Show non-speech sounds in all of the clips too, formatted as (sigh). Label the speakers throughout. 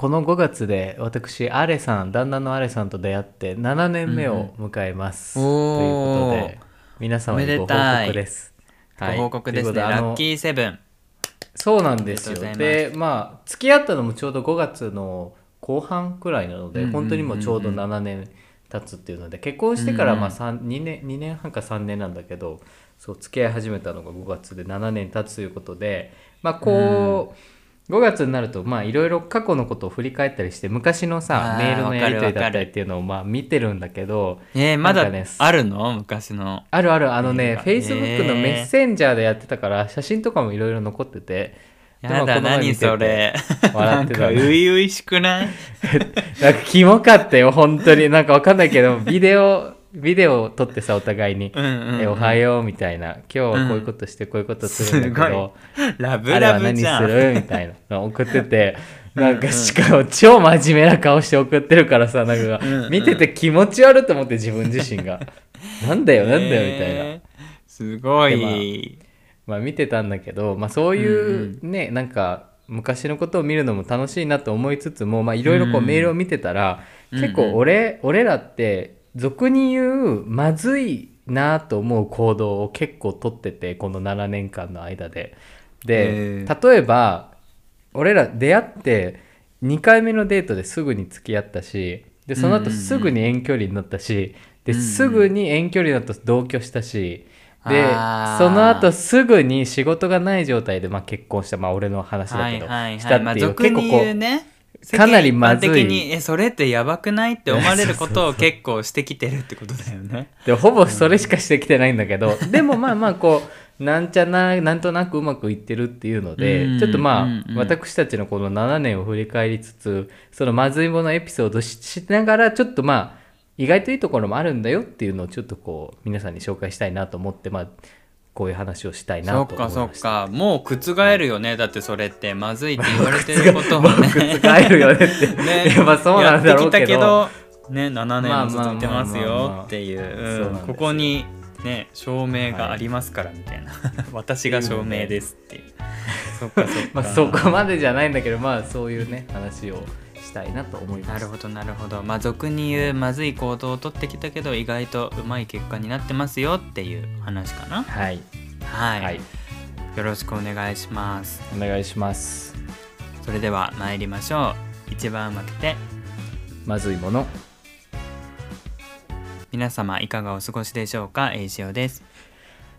Speaker 1: この5月で私アレさん旦那のアレさんと出会って7年目を迎えます、
Speaker 2: うん
Speaker 1: ということで皆様にご報告です。
Speaker 2: ご報告ですね、ラッキーセブン。
Speaker 1: そうなんですよ。でまあ付き合ったのもちょうど5月の後半くらいなので、本当にもうちょうど7年経つっていうので結婚してからまあ3 2年2年半か3年なんだけどそう付き合い始めたのが5月で7年経つということでまあこう、5月になるとまあいろいろ過去のことを振り返ったりして昔のさメールのやり取りだったりっていうのをまあ見てるんだけど
Speaker 2: えー、まだ
Speaker 1: ね
Speaker 2: あるの？昔の？
Speaker 1: あるあるあのね
Speaker 2: メールが
Speaker 1: Facebook のメッセンジャーでやってたから写真とかもいろいろ残ってて
Speaker 2: やだ何それ？
Speaker 1: 笑ってた
Speaker 2: なんか初々しくない？(laughs)
Speaker 1: なんかキモかったよ本当に。なんかわかんないけどビデオビデオを撮ってさお互いに
Speaker 2: うんうん、うん、
Speaker 1: えおはようみたいな。今日はこういうことしてこういうことするんだけど、
Speaker 2: ラブ
Speaker 1: あれは何す
Speaker 2: ラブじゃん。
Speaker 1: る？みたいな。(laughs) の送ってて。なんかしかも超真面目な顔して送ってるからさなんか
Speaker 2: うんうん。
Speaker 1: 見てて気持ち悪いと思って自分自身が。(laughs) なんだよなんだよみたいな。
Speaker 2: えー。すごい、
Speaker 1: まあ見てたんだけど、まあ、そういうね、なんか昔のことを見るのも楽しいなと思いつつもまあいろいろこう
Speaker 2: うん
Speaker 1: メールを見てたら、
Speaker 2: うん。
Speaker 1: 結構俺俺らって俗に言うまずいなと思う行動を結構取っててこの7年間の間で。で、例えば俺ら出会って2回目のデートですぐに付き合ったしでその後すぐに遠距離になったし、ですぐに遠距離だと同居したし。でその後すぐに仕事がない状態で、まあ、結婚したまあ俺の話だ
Speaker 2: はい
Speaker 1: けど、
Speaker 2: はい
Speaker 1: した
Speaker 2: はい。まあ
Speaker 1: っていう、
Speaker 2: 俗に
Speaker 1: 結構こう
Speaker 2: 言うね
Speaker 1: かなりまずい。
Speaker 2: 的にえそれってやばくないって思われることを結構してきてるってことだよね。
Speaker 1: でほぼそれしかしてきてないんだけど、でもまあまあこうなんちゃななんとなくうまくいってるっていうので、
Speaker 2: うん
Speaker 1: ちょっとまあ、
Speaker 2: うんうん
Speaker 1: 私たちのこの7年を振り返りつつそのまずいものエピソードししながらちょっとまあ意外といいところもあるんだよっていうのをちょっとこう皆さんに紹介したいなと思ってまあこういう話をしたいな
Speaker 2: そ
Speaker 1: と思いました。
Speaker 2: っかそっか。もう覆るよね。だってそれって。まずいって言われてる (laughs) こともね
Speaker 1: 覆るよねって、(laughs)
Speaker 2: ね。
Speaker 1: いやまあそうなんだろうけど。
Speaker 2: ね7年
Speaker 1: まあ
Speaker 2: も続いてますよっていう。ここにね証明がありますからみたいな、(laughs) 私が証明ですっていう。そっかそっか、
Speaker 1: まあそこまでじゃないんだけどまあそういうね話をしたいなと思います。
Speaker 2: なるほどなるほど。まあ俗に言うまずい行動をとってきたけど意外とうまい結果になってますよっていう話かな。
Speaker 1: はい、
Speaker 2: はい、
Speaker 1: はい、
Speaker 2: よろしくお願いします。
Speaker 1: お願いします。
Speaker 2: それでは参りましょう。一番負けて。
Speaker 1: まずいもの。
Speaker 2: 皆様いかがお過ごしでしょうか？えいしおです。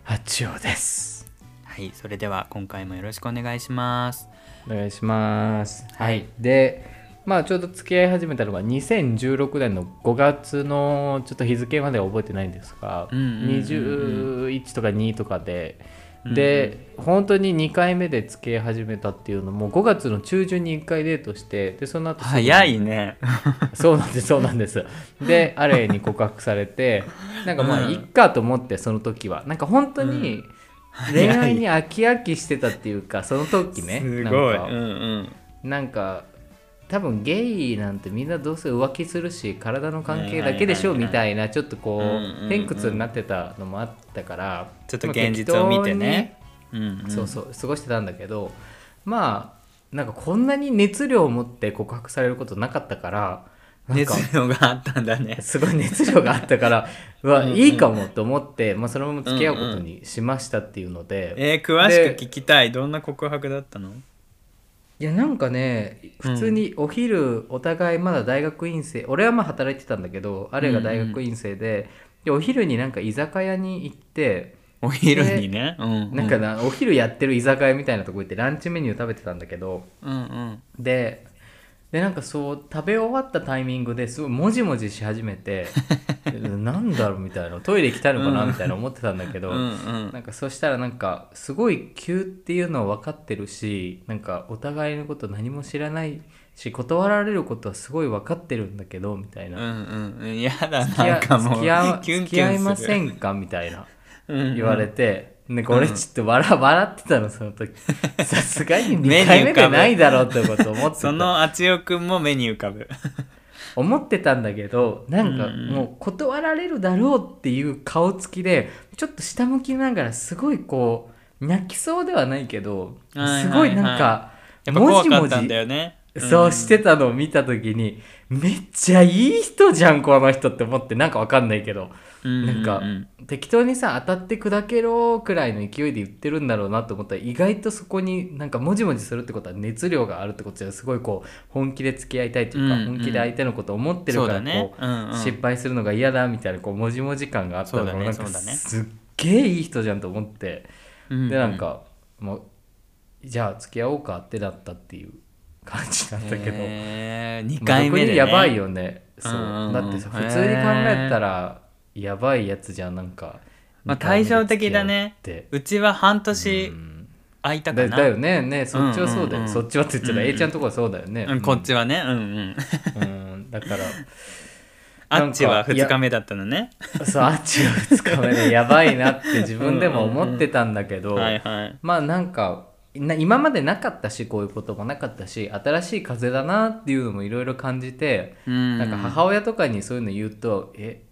Speaker 1: 八王です。
Speaker 2: はい。それでは今回もよろしくお願いします。
Speaker 1: お願いします。はい。でまあちょうど付き合い始めたのが2016年の5月のちょっと日付までは覚えてないんですが、
Speaker 2: うんうんうんうん
Speaker 1: 21とか2とかで。
Speaker 2: うん
Speaker 1: で、本当に2回目で付き合い始めたっていうのも5月の中旬に1回デートしてでその後
Speaker 2: 早いね。(laughs)
Speaker 1: そうなんですそうなんです。でアレに告白されてなんかまあ
Speaker 2: うん。
Speaker 1: いっかと思ってその時は。なんか本当に恋愛に飽き飽きしてたっていうかその時ね
Speaker 2: す
Speaker 1: なんか。
Speaker 2: ごいうんうん。
Speaker 1: なんか多分ゲイなんてみんなどうせ浮気するし体の関係だけでしょみたいなちょっとこ
Speaker 2: う
Speaker 1: 偏屈になってたのもあったから
Speaker 2: ちょっと現実を見てね。うんうん。
Speaker 1: そうそう過ごしてたんだけどまあなんかこんなに熱量を持って告白されることなかったから
Speaker 2: 熱量があったんだね。
Speaker 1: すごい熱量があったから (laughs) うわいいかもと思って、まあ、そのまま付き合うことにしましたっていうので、
Speaker 2: えー、詳しく聞きたい。どんな告白だったの？
Speaker 1: いやなんかね普通にお昼お互いまだ大学院生、俺はまあ働いてたんだけどあれが大学院生で,、でお昼になんか居酒屋に行って
Speaker 2: お昼にね、うんうん、
Speaker 1: なんかな、お昼やってる居酒屋みたいなとこ行ってランチメニュー食べてたんだけど
Speaker 2: うんうん。
Speaker 1: ででなんかそう食べ終わったタイミングですごいもじもじし始めて (laughs) なんだろうみたいなトイレ行きたいのかなみたいな思ってたんだけど、
Speaker 2: うんうん。
Speaker 1: なんかそしたらなんかすごい急っていうのは分かってるしなんかお互いのこと何も知らないし断られることはすごい分かってるんだけどみたい
Speaker 2: うん
Speaker 1: な、
Speaker 2: うんうん。やだ
Speaker 1: 付き合
Speaker 2: なんかもう。
Speaker 1: 付き合いませんかみたいな
Speaker 2: うんうん。
Speaker 1: 言われて、なんか俺ちょっと笑,、笑ってたのその時。(laughs) さすがに2
Speaker 2: 目に
Speaker 1: 回目でないだろうってこと思ってた。(laughs)
Speaker 2: そのあちよくんも目に浮かぶ。
Speaker 1: 思ってたんだけどなんかもう断られるだろうっていう顔つきでちょっと下向きながらすごいこう泣きそうではないけどすごいなんか
Speaker 2: やっぱ怖かったんだよね。
Speaker 1: そうしてたのを見た時に、めっちゃいい人じゃんこの人って思ってなんかわかんないけど、なんか適当にさ当たって砕けろくらいの勢いで言ってるんだろうなと思ったら意外とそこになんかもじもじするってことは熱量があるってことじゃすごいこう本気で付き合いたいというか、
Speaker 2: うんうん。
Speaker 1: 本気で相手のことを思ってるからこう、失敗するのが嫌だみたいなこうもじもじ感があったのなんかすっげえいい人じゃんと思って。
Speaker 2: うん
Speaker 1: でなんか、もうじゃあ付き合おうかってなったっていう感じなんだけど、
Speaker 2: へー2
Speaker 1: まあ
Speaker 2: 回目で、
Speaker 1: やばいよね。そう、だってさ普通に考えたらやばいやつじゃんなんか。
Speaker 2: まあ対照的だね。うちは半年空いたかな。
Speaker 1: だだよねねそっちはそうだよ、
Speaker 2: うんうんうん。
Speaker 1: そっちはって言ってた。ら、
Speaker 2: うんうん。
Speaker 1: A ちゃんとこはそうだよね、
Speaker 2: うん、こっちはね。うんうん。
Speaker 1: うんだから。(laughs)
Speaker 2: あっちは2
Speaker 1: なんかいや
Speaker 2: 日目だったのね。
Speaker 1: そうあっちは2日目でやばいなって自分でも思ってたんだけど、(laughs) まあなんかな今までなかったしこういうこともなかったし新しい風だなっていうのもいろいろ感じて、
Speaker 2: うん。
Speaker 1: なんか母親とかにそういうの言うと「え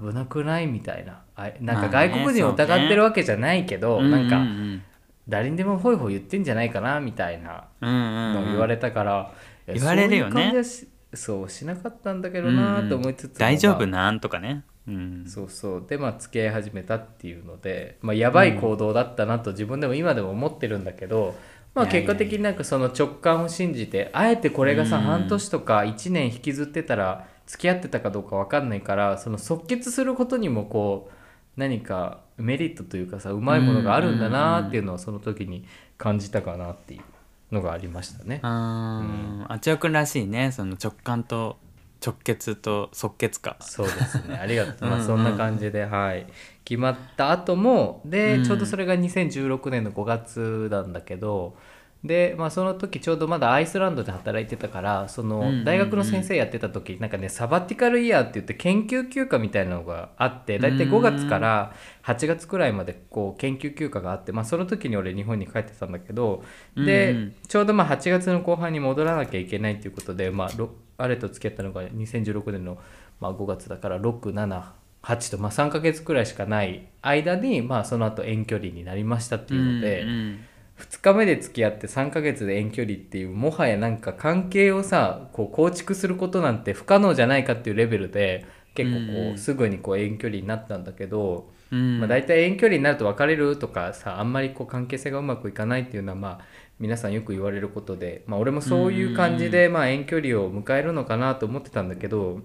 Speaker 1: 危なくない?」みたいな。あなんか
Speaker 2: まあね
Speaker 1: 外国人を疑ってるわけじゃないけど、なんか
Speaker 2: うんうん
Speaker 1: 誰にでもホイホイ言ってんじゃないかなみたいな
Speaker 2: うんうん
Speaker 1: のを言われたから、いや
Speaker 2: 言われるよね。
Speaker 1: そうしそうしなかったんだけどなと思いつつも、
Speaker 2: 大丈夫
Speaker 1: ま
Speaker 2: なんとかね。うん。
Speaker 1: あそうそう。でまあ付き合い始めたっていうので、まあ、やばい行動だったなと自分でも今でも思ってるんだけど、まあ、結果的になんかその直感を信じてあえてこれがさ
Speaker 2: うん。
Speaker 1: 半年とか1年引きずってたら付き合ってたかどうか分かんないからその即決することにもこう何かメリットというかさうまいものがあるんだなっていうのをその時に感じたかなっていうのがありましたね。
Speaker 2: あー。あちおくんらしいね。その直感と直結と即決か。
Speaker 1: そうですね。(laughs) ありがとう、まあ、
Speaker 2: うん。うん
Speaker 1: そんな感じで、はい、決まった後もで、
Speaker 2: うん。
Speaker 1: ちょうどそれが2016年の5月なんだけどで、まあ、その時ちょうどまだアイスランドで働いてたからその大学の先生やってた時、なんかねサバティカルイヤーって言って研究休暇みたいなのがあって大体5月から8月くらいまでこう研究休暇があって、まあ、その時に俺日本に帰ってたんだけどで、ちょうどまあ8月の後半に戻らなきゃいけないっていうことで、まあ、ろあれと付き合ったのが2016年の、まあ、5月だから678と、まあ、3ヶ月くらいしかない間に、まあ、その後遠距離になりましたっていうので、
Speaker 2: うんうん
Speaker 1: 2日目で付き合って3ヶ月で遠距離っていうもはやなんか関係をさこう構築することなんて不可能じゃないかっていうレベルで結構こ
Speaker 2: う
Speaker 1: すぐにこう遠距離になったんだけど。
Speaker 2: うん
Speaker 1: まあ、大体遠距離になると別れるとかさあんまりこう関係性がうまくいかないっていうのはまあ皆さんよく言われることで、まあ、俺もそういう感じでまあ遠距離を迎えるのかなと思ってたんだけど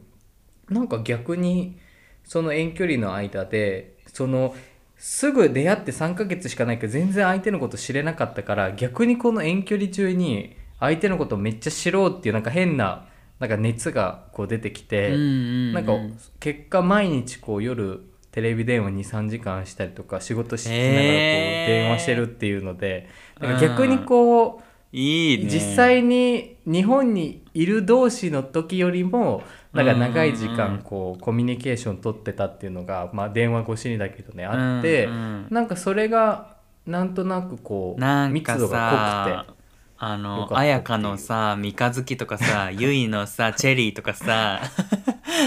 Speaker 1: なんか逆にその遠距離の間でそのすぐ出会って3ヶ月しかないけど全然相手のこと知れなかったから逆にこの遠距離中に相手のことをめっちゃ知ろうっていうなんか変ななんか熱がこう出てきて。
Speaker 2: うんうんうん。
Speaker 1: なんか結果毎日こう夜テレビ電話23時間したりとか仕事しながらこう電話してるっていうのでなんか逆にこう
Speaker 2: いいね。
Speaker 1: 実際に日本にいる同士の時よりもなんか長い時間こうコミュニケーション取ってたっていうのがまあ電話越しにだけどねあって
Speaker 2: うんうん。
Speaker 1: なんかそれがなんとなくこう
Speaker 2: なんか
Speaker 1: 密度が
Speaker 2: さ
Speaker 1: 濃くて。
Speaker 2: あの綾香のさ三日月とかさ (laughs) ゆいのさチェリーとかさ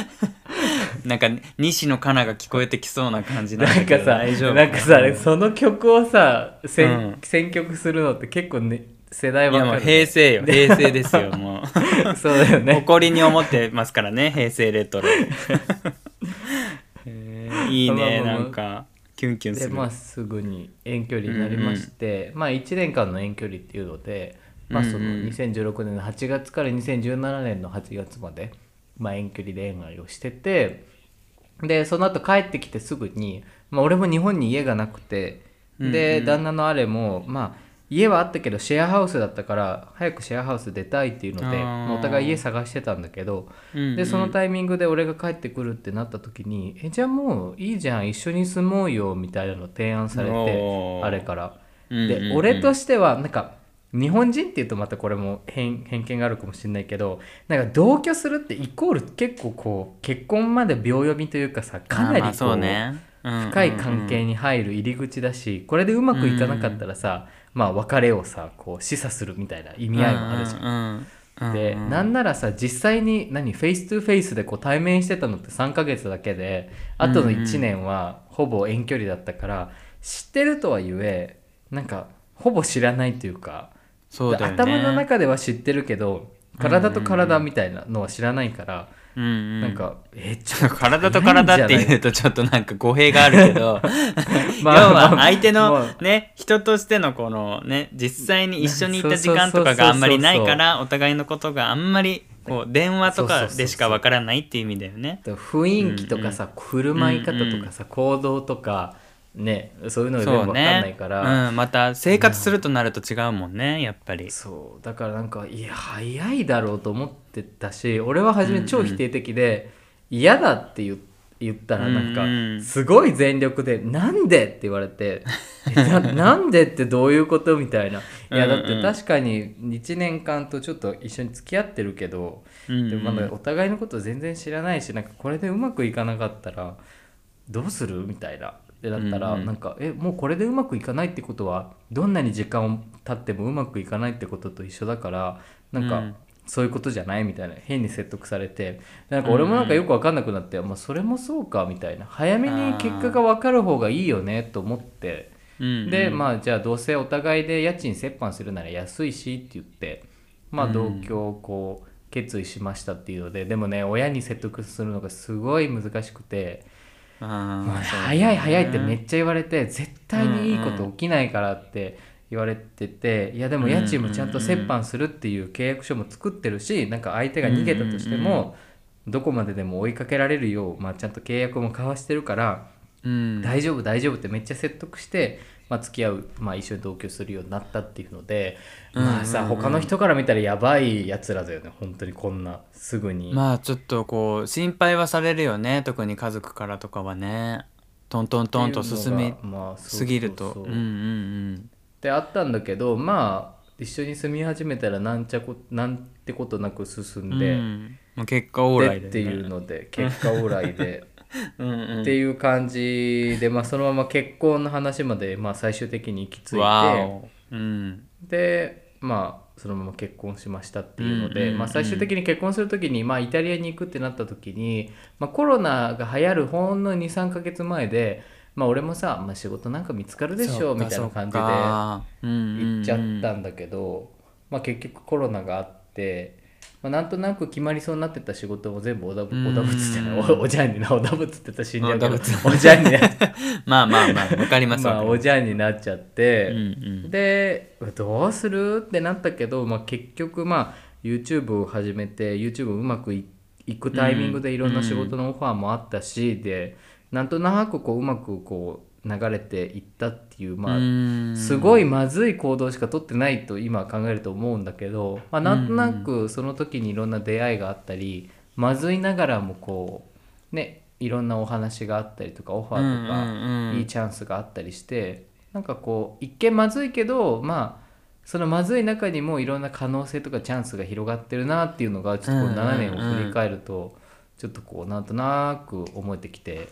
Speaker 2: (laughs) なんか西野カナが聞こえてきそうな感じなん
Speaker 1: かさな。んかさその曲をさ選,、
Speaker 2: うん。
Speaker 1: 選曲するのって結構ね世代
Speaker 2: いやもう
Speaker 1: わかる、
Speaker 2: 平成よ。(laughs) 平成ですよもう。
Speaker 1: そうだよね。
Speaker 2: 誇りに思ってますからね平成レトロ。へー。いいねなんか。キュンキュンする。
Speaker 1: でまあすぐに遠距離になりまして、まあ1年間の遠距離っていうので、まあ、その
Speaker 2: うんうん
Speaker 1: 2016年の8月から2017年の8月まで、まあ、遠距離恋愛をしててでその後帰ってきてすぐに、まあ、俺も日本に家がなくてで、
Speaker 2: うんうん。
Speaker 1: 旦那のあれもまあ家はあったけどシェアハウスだったから早くシェアハウス出たいっていうのでお互い家探してたんだけど、
Speaker 2: うんうん。
Speaker 1: でそのタイミングで俺が帰ってくるってなった時に「えじゃあもういいじゃん一緒に住もうよ」みたいなの提案されてあれから。
Speaker 2: うんうんうん。
Speaker 1: で俺としてはなんか日本人っていうとまたこれも偏偏見があるかもしれないけどなんか同居するってイコール結構こう結婚まで秒読みというかさかなり
Speaker 2: あーまあ
Speaker 1: こ
Speaker 2: そうね。
Speaker 1: 深い関係
Speaker 2: に
Speaker 1: に入る入り口だしこれでうまくいかなかったらさ、まあ別れをさこう示唆するみたいな意味合いもあるじゃん。
Speaker 2: んうん
Speaker 1: で、
Speaker 2: うん
Speaker 1: なんならさ実際に何 face to face でこう対面してたのって3ヶ月だけであとの1年はほぼ遠距離だったから、知ってるとはゆえなんかほぼ知らないというか
Speaker 2: そうだよね
Speaker 1: 頭の中では知ってるけど体と体みたいなのは知らないから、
Speaker 2: うんうん、
Speaker 1: なんかえちょっと (laughs)
Speaker 2: 体と体っていうとちょっとなんか語弊があるけど。(laughs)
Speaker 1: まあ
Speaker 2: 要は
Speaker 1: まあ
Speaker 2: 相手
Speaker 1: ま
Speaker 2: の
Speaker 1: あ。
Speaker 2: ね人としてのこのね実際に一緒にいた時間とかがあんまりないからお互いのことがあんまりこう電話とかでしかわからないっていう意味だよね。
Speaker 1: 雰囲気とかさ、振る舞い方とかさ、行動とかねそういうのが全部
Speaker 2: そう
Speaker 1: わかんない
Speaker 2: ね
Speaker 1: から、
Speaker 2: うん、また生活するとなると違うもんねやっぱり。
Speaker 1: そう。だからなんかいや早いだろうと思ってたし俺は初め超否定的で、嫌だって言言ったらなんか、
Speaker 2: うんうん。
Speaker 1: すごい全力で「なんで?」って言われて「えな (laughs) なんでってどういうこと?」みたいな「いやだって確かに1年間とちょっと一緒に付き合ってるけど、
Speaker 2: うんうん。
Speaker 1: でもまだお互いのこと全然知らないしなんかこれでうまくいかなかったらどうする？みたいな。でだったら、
Speaker 2: うんうん
Speaker 1: なんかえもうこれでうまくいかないってことはどんなに時間を経ってもうまくいかないってことと一緒だからなんか、
Speaker 2: うん。
Speaker 1: そういうことじゃないみたいな変に説得されて。なんか俺もなんかよく分かんなくなって、まあ、それもそうかみたいな。早めに結果が分かる方がいいよねと思って。
Speaker 2: うんうん
Speaker 1: でまあじゃあどうせお互いで家賃折半するなら安いしって言ってまあ
Speaker 2: うん。
Speaker 1: 同居をこう決意しましたっていうのででもね親に説得するのがすごい難しくて。早い早いってめっちゃ言われて絶対にいいこと起きないからって言われてていやでも家賃もちゃんと折半するっていう契約書も作ってるしなんか相手が逃げたとしてもどこまででも追いかけられるよう、まあ、ちゃんと契約も交わしてるから
Speaker 2: うん。
Speaker 1: 大丈夫大丈夫ってめっちゃ説得して、まあ、付き合う、まあ、一緒に同居するようになったっていうので、まあさ
Speaker 2: うんうん。うん
Speaker 1: 他の人から見たらやばいやつらだよね本当にこんなすぐに。
Speaker 2: まあちょっとこう心配はされるよね特に家族からとかはね。トントントンと進みすぎると。うんうんうん。
Speaker 1: ってあったんだけどまあ一緒に住み始めたらなんちゃこなんてことなく進んで、
Speaker 2: うん。まあ、結果オーライで、
Speaker 1: でっていうので結果オーライで (laughs)
Speaker 2: うんうん
Speaker 1: っていう感じで、まあ、そのまま結婚の話まで、まあ、最終的に行き着いて
Speaker 2: うん。
Speaker 1: でまあそのまま結婚しましたっていうので、まあ、最終的に結婚する時に、まあ、イタリアに行くってなった時に、まあ、コロナが流行るほんの23ヶ月前で、まあ、俺もさ、まあ、仕事なんか見つかるでしょみたいな感じで。行
Speaker 2: 行
Speaker 1: っちゃったんだけど、まあ、結局コロナがあって、まあ、なんとなく決まりそうになってた仕事も全部おだぶ
Speaker 2: うん。
Speaker 1: おだぶつってないおおじゃんになおだぶつってたら死んじゃうけど
Speaker 2: お
Speaker 1: じゃんにな (laughs)
Speaker 2: まあまあまあわかります
Speaker 1: まあおじゃんになっちゃって、
Speaker 2: うんうん。
Speaker 1: でどうするってなったけど、まあ、結局まあ YouTube を始めて YouTube うまくいいくタイミングでいろんな仕事のオファーもあったし、でなんとなくこううまくこう流れていったっていうまあ、
Speaker 2: うん。
Speaker 1: すごいまずい行動しか取ってないと今考えると思うんだけど、まあ、なんとなくその時にいろんな出会いがあったりまずいながらもこうねいろんなお話があったりとかオファーとか、
Speaker 2: うんうんうん。
Speaker 1: いいチャンスがあったりしてなんかこう一見まずいけどまあそのまずい中にもいろんな可能性とかチャンスが広がってるなっていうのがちょっとこう
Speaker 2: うんうんうん。
Speaker 1: 7年を振り返るとちょっとこうなんとなく思えてきて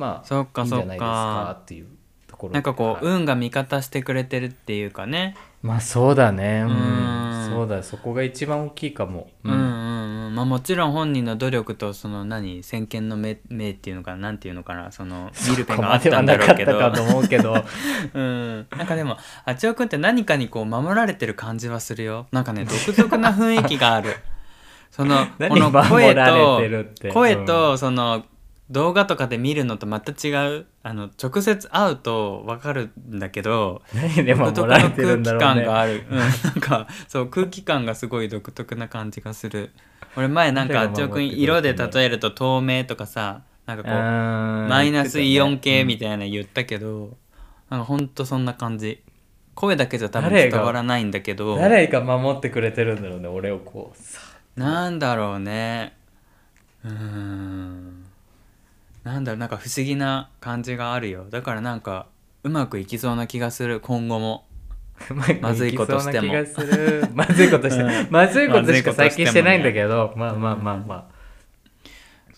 Speaker 1: まあ
Speaker 2: そっかそっか。
Speaker 1: かっていうところ
Speaker 2: なんかこう
Speaker 1: はい
Speaker 2: 運が味方してくれてるっていうかね。
Speaker 1: まあそうだね。うん。
Speaker 2: うん。
Speaker 1: そうだ。そこが一番大きいかも。
Speaker 2: うん。うんうんまあもちろん本人の努力とその何先見の目目っていうのかななんていうのかなその見る目があったんだろうけど。
Speaker 1: かと思うけど。(laughs)
Speaker 2: うん、なんかでもあちおくんって何かにこう守られてる感じはするよ。なんかね独特な雰囲気がある。その (laughs) こ
Speaker 1: 何
Speaker 2: の声と声とその動画とかで見るのとまた違う？あの直接会うと分かるんだけど
Speaker 1: 何
Speaker 2: 特
Speaker 1: られてる
Speaker 2: の空気
Speaker 1: んだろうね。
Speaker 2: 感がある、うん、なんかそう空気感がすごい独特な感じがする。俺前なんかあ
Speaker 1: 誰が
Speaker 2: ちおくん色で例えると透明とかさなんかこう
Speaker 1: マ
Speaker 2: マイナスイオン系みたいな言ったけど、なんかほんとそんな感じ。声だけじゃ多分伝わらないんだけど。
Speaker 1: 誰が守ってくれてるんだろうね俺をこうさ。
Speaker 2: なんだろうね。うーんなんだろうなんか不思議な感じがあるよ。だからなんかうまくいきそうな気がする。今後も。まずいことしても。
Speaker 1: まずいことして、
Speaker 2: うん。
Speaker 1: まずいことしか最近してないんだ
Speaker 2: ま
Speaker 1: けど、まあまあまあまあ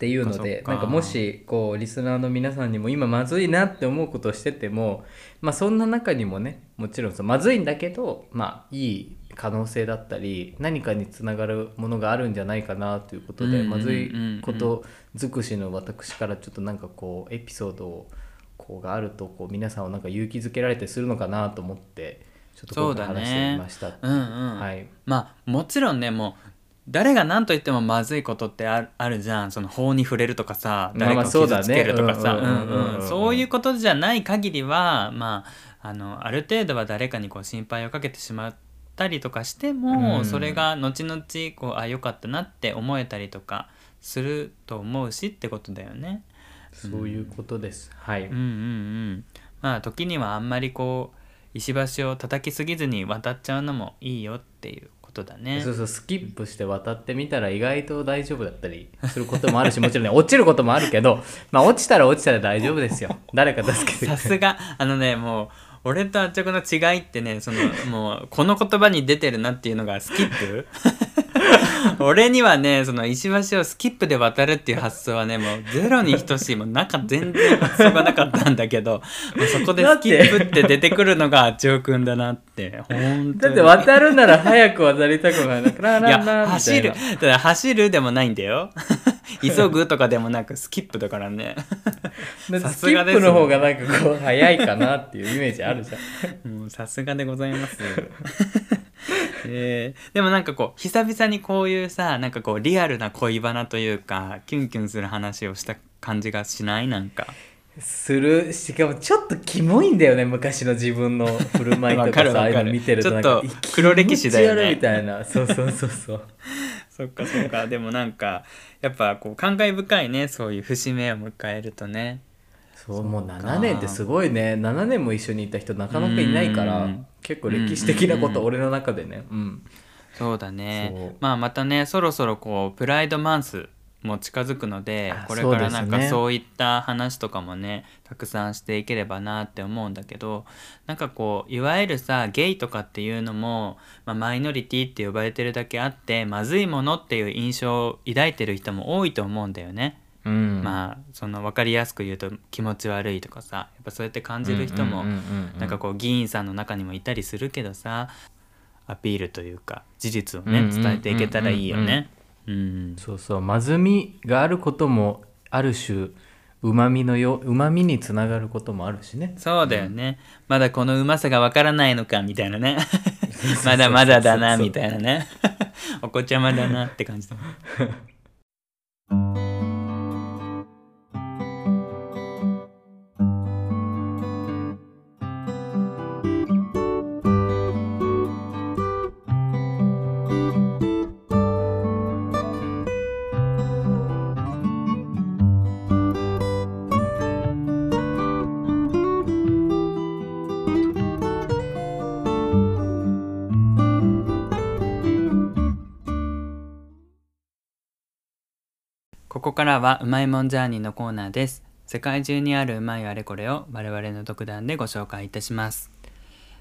Speaker 1: っていうのでなんかもしこうリスナーの皆さんにも今まずいなって思うことをしててもまあそんな中にもねもちろんそうまずいんだけどまあいい可能性だったり何かにつながるものがあるんじゃないかなということで、まずいこと尽くしの私からちょっとなんかこうエピソードをこうがあるとこう皆さんをなんか勇気づけられてするのかなと思ってちょっと話してみました。
Speaker 2: うんうん、
Speaker 1: はい、
Speaker 2: まあもちろんねもう誰が何と言ってもまずいことってああるじゃん。その法に触れるとかさ誰かを
Speaker 1: そうだね。
Speaker 2: 傷つけるとかさ。
Speaker 1: うんうんうんうん。うん
Speaker 2: そういうことじゃない限りはまああのある程度は誰かにこう心配をかけてしまったりとかしても、
Speaker 1: うん。
Speaker 2: それが後々こうあ良かったなって思えたりとかすると思うしってことだよね。
Speaker 1: そういうことです、はい、
Speaker 2: うんうんうん。まあ時にはあんまりこう石橋を叩きすぎずに渡っちゃうのもいいよっていうことだね。
Speaker 1: そうそうスキップして渡ってみたら意外と大丈夫だったりすることもあるし (laughs) もちろんね落ちることもあるけどまあ落ちたら落ちたら大丈夫ですよ。(laughs) 誰か助けて
Speaker 2: さすが。あのねもう俺とあっちゃくの違いってねそのもうこの言葉に出てるなっていうのがスキップ？(laughs) 俺にはねその石橋をスキップで渡るっていう発想はねもうゼロに等しい。もうなんか全然発想がなかったんだけど。(laughs) もうそこでスキップって出てくるのがあっちゃくんだなって。本当に。
Speaker 1: だって渡るなら早く渡りたくない。(laughs) ララ
Speaker 2: いや
Speaker 1: ラみたいな。
Speaker 2: 走る。ただ走るでもないんだよ (laughs) 急ぐとかでもなくスキップだからね。(laughs) さ
Speaker 1: スキッ
Speaker 2: すがです
Speaker 1: プの方がなんかこう早いかなっていうイメージあるじゃん。(laughs)
Speaker 2: もうさすがでございます。えーでもなんかこう久々にこういうさなんかこうリアルな恋バナというかキュンキュンする話をした感じがしないなんか？
Speaker 1: する。しかもちょっとキモいんだよね昔の自分の振る舞いと
Speaker 2: わか
Speaker 1: かさああいうの見てるとなんか。
Speaker 2: ちょっと黒歴史だよね。
Speaker 1: みたいな。そうそうそうそう
Speaker 2: そっかそっか。(laughs) でもなんかやっぱこう感慨深いね。そういう節目を迎えるとね。
Speaker 1: そうもう7年ってすごいね。7年も一緒にいた人なかなかいないから
Speaker 2: うん。
Speaker 1: 結構歴史的なこ
Speaker 2: うん
Speaker 1: と俺の中でね。うん。
Speaker 2: そうだね。まあまたねそろそろこうプライドマンスも近づくので
Speaker 1: あ
Speaker 2: これからなんかそういった話とかもねたくさんしていければなって思うんだけどなんかこういわゆるさゲイとかっていうのも、まあ、マイノリティって呼ばれてるだけあってまずいものっていう印象を抱いてる人も多いと思うんだよね。
Speaker 1: うん
Speaker 2: まあその分かりやすく言うと気持ち悪いとかさやっぱそうやって感じる人も
Speaker 1: うんうんうんうん
Speaker 2: なんかこう議員さんの中にもいたりするけどさアピールというか事実をね
Speaker 1: うんうん
Speaker 2: 伝えていけたらいいよね。うん
Speaker 1: そうそうまずみがあることもある種うまみのようまみにつながることもあるしね。
Speaker 2: そうだよね、まだこのうまさがわからないのかみたいなね。(laughs) まだまだだなみたいなね。(laughs) お子ちゃまだなって感じだ (laughs) ここからはうまいもんジャーニーのコーナーです。世界中にあるうまいあれこれを我々の独断でご紹介いたします。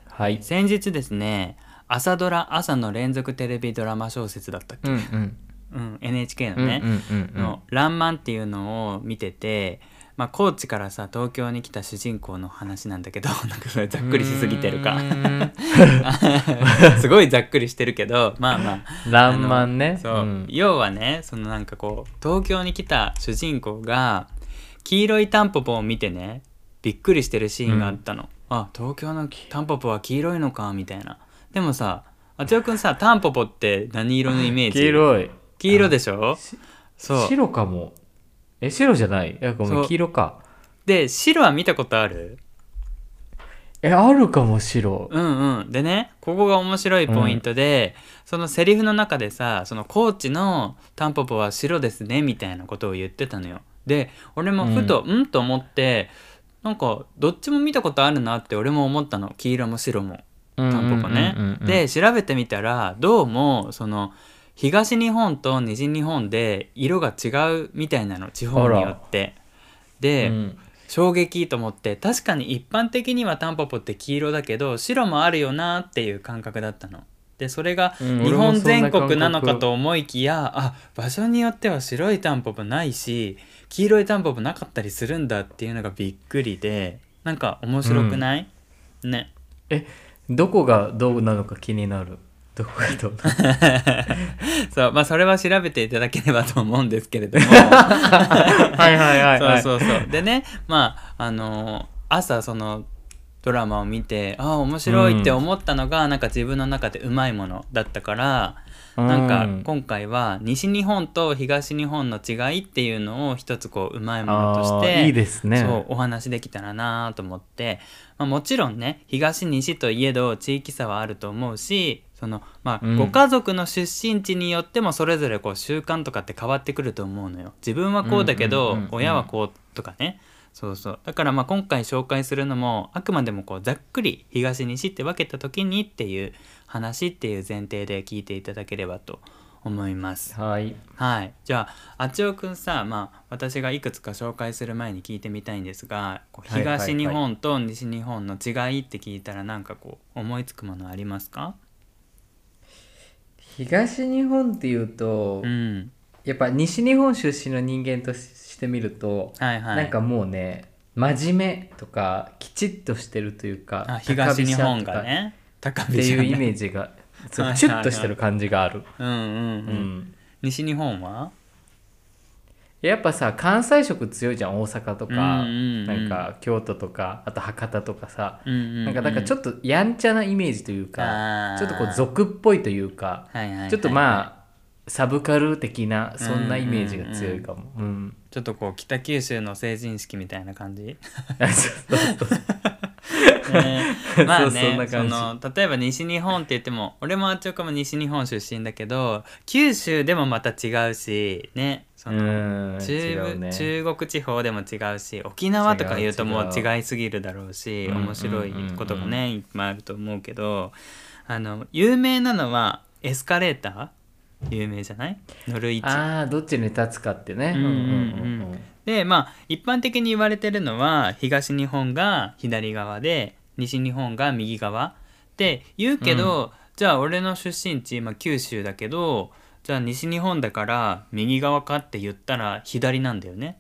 Speaker 1: はい。
Speaker 2: 先日ですね朝ドラ朝の連続テレビドラマ小説だったっけ、
Speaker 1: うんうん。
Speaker 2: うん、NHK の
Speaker 1: うん
Speaker 2: ね、
Speaker 1: うんうんうん。
Speaker 2: の「らんまん」っていうのを見てて、まあ、高知からさ東京に来た主人公の話なんだけど (laughs) なんかそれざっくりしすぎてるか。(laughs) すごいざっくりしてるけどまあまあ。
Speaker 1: らんまんね。
Speaker 2: そう、
Speaker 1: うん。
Speaker 2: 要はねそのなんかこう東京に来た主人公が黄色いタンポポを見てねびっくりしてるシーンがあったの、あ東京のタンポポは黄色いのかみたいな。でもさあちおくんさタンポポって何色のイメージ？
Speaker 1: 黄色い。
Speaker 2: 黄色でしょ？そう。
Speaker 1: 白かもえ白じゃない？いやごめ
Speaker 2: そう。
Speaker 1: ん黄色か。
Speaker 2: で白は見たことある？
Speaker 1: えあるかも白。
Speaker 2: うんうん。でねここが面白いポイントで、そのセリフの中でさその高知のタンポポは白ですねみたいなことを言ってたのよ。で俺もふとうん、と思ってなんかどっちも見たことあるなって俺も思ったの。黄色も白も。タンポポね。で調べてみたらどうもその東日本と西日本で色が違うみたいなの地方によって。で、
Speaker 1: うん。
Speaker 2: 衝撃と思って確かに一般的にはタンポポって黄色だけど白もあるよなっていう感覚だったの。でそれが
Speaker 1: うん
Speaker 2: 日本全国なのかと思いきや、あ場所によっては白いタンポポないし黄色いタンポポなかったりするんだっていうのがびっくりでなんか面白くない、ね。
Speaker 1: えどこがどうなのか気になるどこがどう (laughs)
Speaker 2: そうまあそれは調べていただければと思うんですけれども。(laughs)
Speaker 1: はいはいはい
Speaker 2: そうそうそう。でねまああのー朝そのドラマを見てああ面白いって思ったのが、なんか自分の中でうまいものだったからなんか
Speaker 1: うん
Speaker 2: 今回は西日本と東日本の違いっていうのを一つこううまいものとし
Speaker 1: あ
Speaker 2: て
Speaker 1: ーいいですね。
Speaker 2: そうお話できたらなと思って、まあ、もちろんね東西といえど地域差はあると思うしそのまあ、
Speaker 1: うん。
Speaker 2: ご家族の出身地によってもそれぞれこう習慣とかって変わってくると思うのよ。自分はこうだけど、親はこうとかね。そうそう。だからまあ今回紹介するのもあくまでもこうざっくり東西って分けた時にっていう話っていう前提で聞いていただければと思います。
Speaker 1: はい。
Speaker 2: はい、じゃああちおくんさ、まあ、私がいくつか紹介する前に聞いてみたいんですが東日本と西日本の違いって聞いたらなんかこう思いつくものありますか？
Speaker 1: 東日本っていうと、
Speaker 2: うん。
Speaker 1: やっぱ西日本出身の人間としてみると、
Speaker 2: はいはい。
Speaker 1: なんかもうね真面目とかきちっとしてるというか
Speaker 2: あ東日本
Speaker 1: 高飛車とか
Speaker 2: がね。高
Speaker 1: っていうイメージがそう
Speaker 2: はいはいはい。
Speaker 1: シュッとしてる感じがある、
Speaker 2: うんうんう、
Speaker 1: うんん。
Speaker 2: 西日本は？
Speaker 1: やっぱさ関西色強いじゃん大阪とか、
Speaker 2: うんうんうん。
Speaker 1: なんか京都とかあと博多とかさ、
Speaker 2: うんうんうん。
Speaker 1: なんかかちょっとやんちゃなイメージというかちょっとこう俗っぽいというか
Speaker 2: はいはいはい
Speaker 1: ちょっとまあサブカル的なそんなイメージが強いかも。うん。
Speaker 2: ちょっとこう北九州の成人式みたいな感じ？(laughs) (laughs) まあねその例えば西日本って言っても俺もあっちょかも西日本出身だけど九州でもまた違うしねその
Speaker 1: うん
Speaker 2: 中
Speaker 1: ね。
Speaker 2: 中国地方でも違うし沖縄とか言うともう
Speaker 1: 違
Speaker 2: いすぎるだろうし
Speaker 1: うん
Speaker 2: 面白いことがねいっぱいあると思うけどあの有名なのはエスカレーター？有名じゃない？乗る位置。
Speaker 1: ああどっちに立つかってね。
Speaker 2: うんうんうん。でまあ一般的に言われてるのは東日本が左側で西日本が右側。って言うけど、じゃあ俺の出身地、まあ、九州だけどじゃあ西日本だから右側かって言ったら左なんだよね。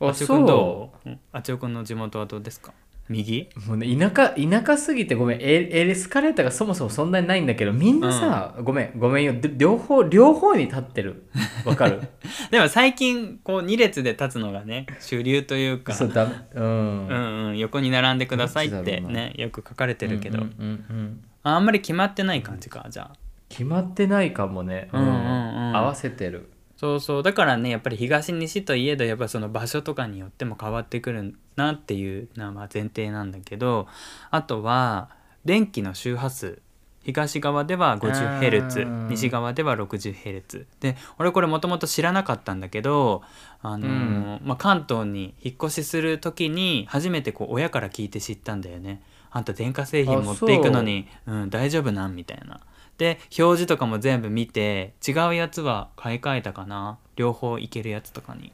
Speaker 1: あ
Speaker 2: ちおくんど
Speaker 1: そう？
Speaker 2: うん。あちおくんの地元はどうですか？右？
Speaker 1: うもうね田舎田舎すぎてごめん。エエスカレーターがそもそもそんなにないんだけどみんなさ、ごめん。ごめんよ。で両方両方に立ってる。わかる？(laughs)
Speaker 2: でも最近こう2列で立つのがね主流というか。
Speaker 1: そうだめうん。
Speaker 2: うんうん、横に並んでくださいってねよく書かれてるけど、
Speaker 1: うんうんうん。うん
Speaker 2: ああんまり決まってない感じかじゃあ。
Speaker 1: 決まってないかもね、
Speaker 2: うんうんうん。
Speaker 1: 合わせてる
Speaker 2: そうそう。だからねやっぱり東西といえどやっぱその場所とかによっても変わってくるなっていうのはまあ前提なんだけどあとは電気の周波数。東側では 50Hz
Speaker 1: あー
Speaker 2: 西側では 60Hz で俺これもともと知らなかったんだけど、あのーまあ、関東に引っ越しする時に初めてこう親から聞いて知ったんだよね。あんた電化製品
Speaker 1: あ
Speaker 2: 持っていくのにうん、大丈夫なん？みたいな。で表示とかも全部見て違うやつは買い替えたかな？両方いけるやつとかに。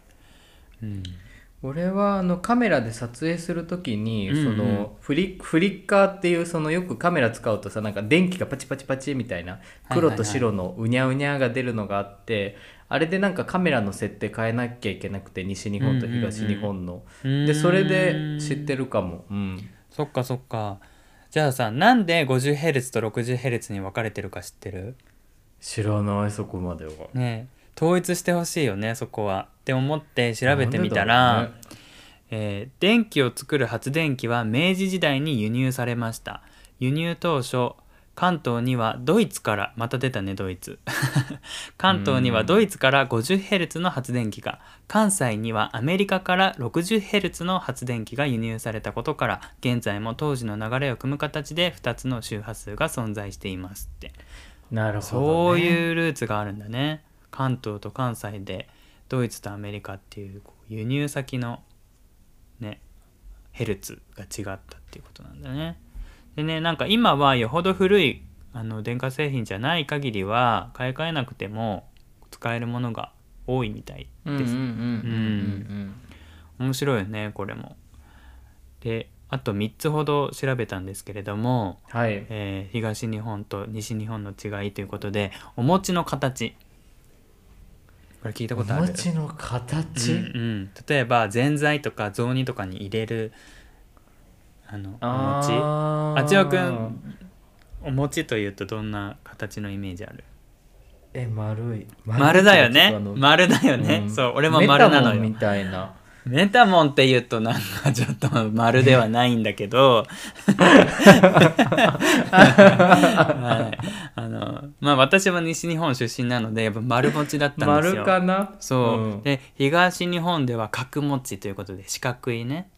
Speaker 2: うん、
Speaker 1: 俺はあのカメラで撮影するときに、
Speaker 2: うんうん。
Speaker 1: そのフリフリッカーっていうそのよくカメラ使うとさなんか電気がパチパチパチみたいな
Speaker 2: はい
Speaker 1: 黒と白のうにゃうにゃが出るのがあって、あれでなんかカメラの設定変えなきゃいけなくて西日本と東日本の、でそれで知ってるかも、うん、
Speaker 2: そっかそっかじゃあさなんで 50Hz と 60Hz に分かれてるか知ってる？
Speaker 1: 知らないそこまでは。
Speaker 2: ねえ。統一してほしいよねそこは。って思って調べてみたら、
Speaker 1: ね。
Speaker 2: えー電気を作る発電機は明治時代に輸入されました。輸入当初関東にはドイツからまた出たねドイツ。(laughs) 関東にはドイツから 50Hz の発電機が関西にはアメリカから 60Hz の発電機が輸入されたことから現在も当時の流れを組む形で2つの周波数が存在していますって。
Speaker 1: なるほど、ね、
Speaker 2: そう
Speaker 1: う
Speaker 2: いうルーツがあるんだね。関東と関西でドイツとアメリカっていうこう輸入先のねヘルツが違ったっていうことなんだねでねなんか今はよほど古いあの電化製品じゃない限りは買い替えなくても使えるものが多いみたいです、
Speaker 1: うんうんうんうんうん
Speaker 2: 面白いよねこれも。であと3つほど調べたんですけれども
Speaker 1: はい。
Speaker 2: えー東日本と西日本の違いということでお餅の形。これ聞いた
Speaker 1: お
Speaker 2: ことある？
Speaker 1: 餅の形、
Speaker 2: うんうん、例えばぜんざいとか雑煮とかに入れるあのお餅。
Speaker 1: あ
Speaker 2: ちおくんお餅というとどんな形のイメージある？
Speaker 1: え丸い。
Speaker 2: 丸だよね。丸だよね、
Speaker 1: うん。
Speaker 2: そう俺も丸なのよ。
Speaker 1: メタモンみたいな。
Speaker 2: メタモンって言うとなんかちょっと丸ではないんだけど。(laughs) はい。あのまあ私は西日本出身なのでやっぱ丸餅だったんですよ。
Speaker 1: 丸かな？
Speaker 2: そう、
Speaker 1: うん。
Speaker 2: で東日本では角餅ということで四角いね